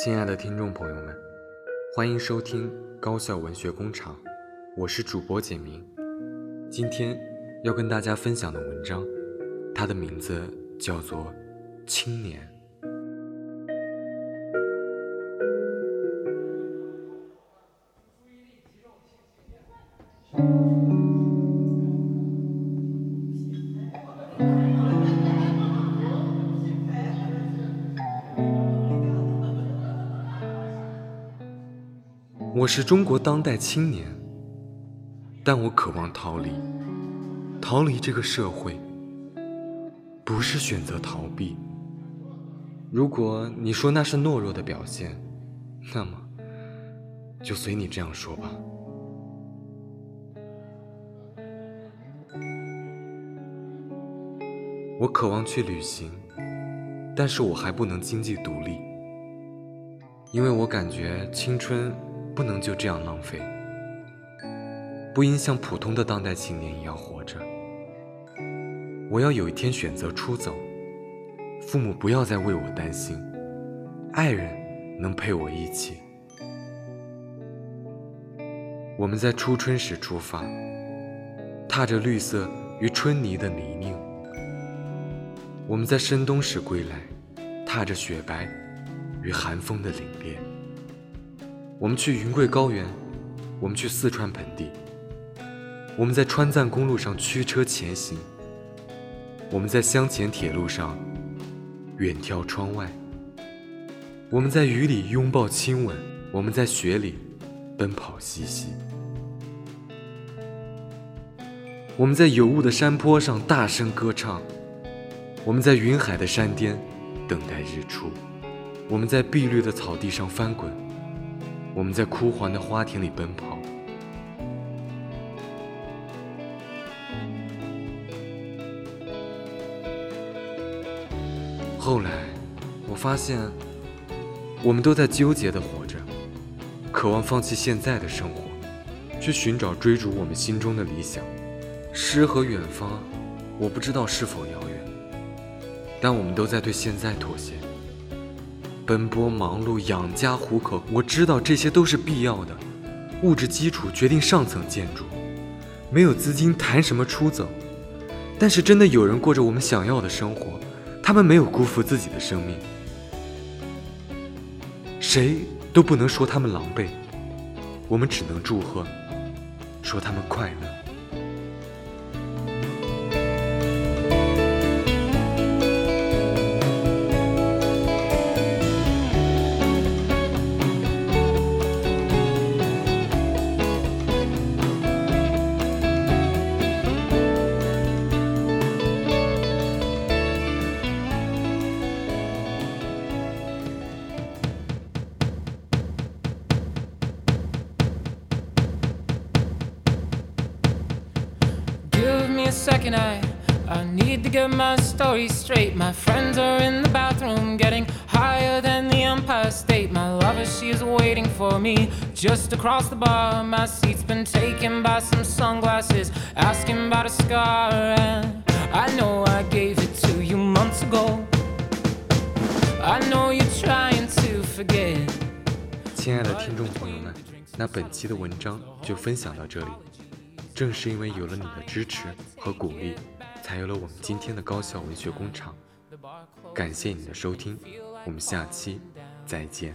亲爱的听众朋友们，欢迎收听高校文学工厂，我是主播简明。今天要跟大家分享的文章，它的名字叫做《青年》。是中国当代青年，但我渴望逃离，逃离这个社会，不是选择逃避。如果你说那是懦弱的表现，那么就随你这样说吧。我渴望去旅行，但是我还不能经济独立，因为我感觉青春。不能就这样浪费，不应像普通的当代青年一样活着。我要有一天选择出走，父母不要再为我担心，爱人能陪我一起。我们在初春时出发，踏着绿色与春泥的泥泞；我们在深冬时归来，踏着雪白与寒风的凛冽。我们去云贵高原，我们去四川盆地，我们在川藏公路上驱车前行，我们在湘黔铁路上远眺窗外，我们在雨里拥抱亲吻，我们在雪里奔跑嬉戏，我们在有雾的山坡上大声歌唱，我们在云海的山巅等待日出，我们在碧绿的草地上翻滚。我们在枯黄的花田里奔跑。后来，我发现，我们都在纠结的活着，渴望放弃现在的生活，去寻找追逐我们心中的理想。诗和远方，我不知道是否遥远，但我们都在对现在妥协。奔波忙碌养家糊口，我知道这些都是必要的。物质基础决定上层建筑，没有资金谈什么出走？但是真的有人过着我们想要的生活，他们没有辜负自己的生命，谁都不能说他们狼狈，我们只能祝贺，说他们快乐。to get my story straight. My friends are in the bathroom, getting higher than the Empire State. My lover, she's waiting for me just across the bar. My seat's been taken by some sunglasses, asking about a scar. And I know I gave it to you months ago. I know you're trying to forget. 亲爱的听众朋友们，那本期的文章就分享到这里。正是因为有了你的支持和鼓励， 才有了我们今天的高校文学工厂。感谢你的收听，我们下期再见。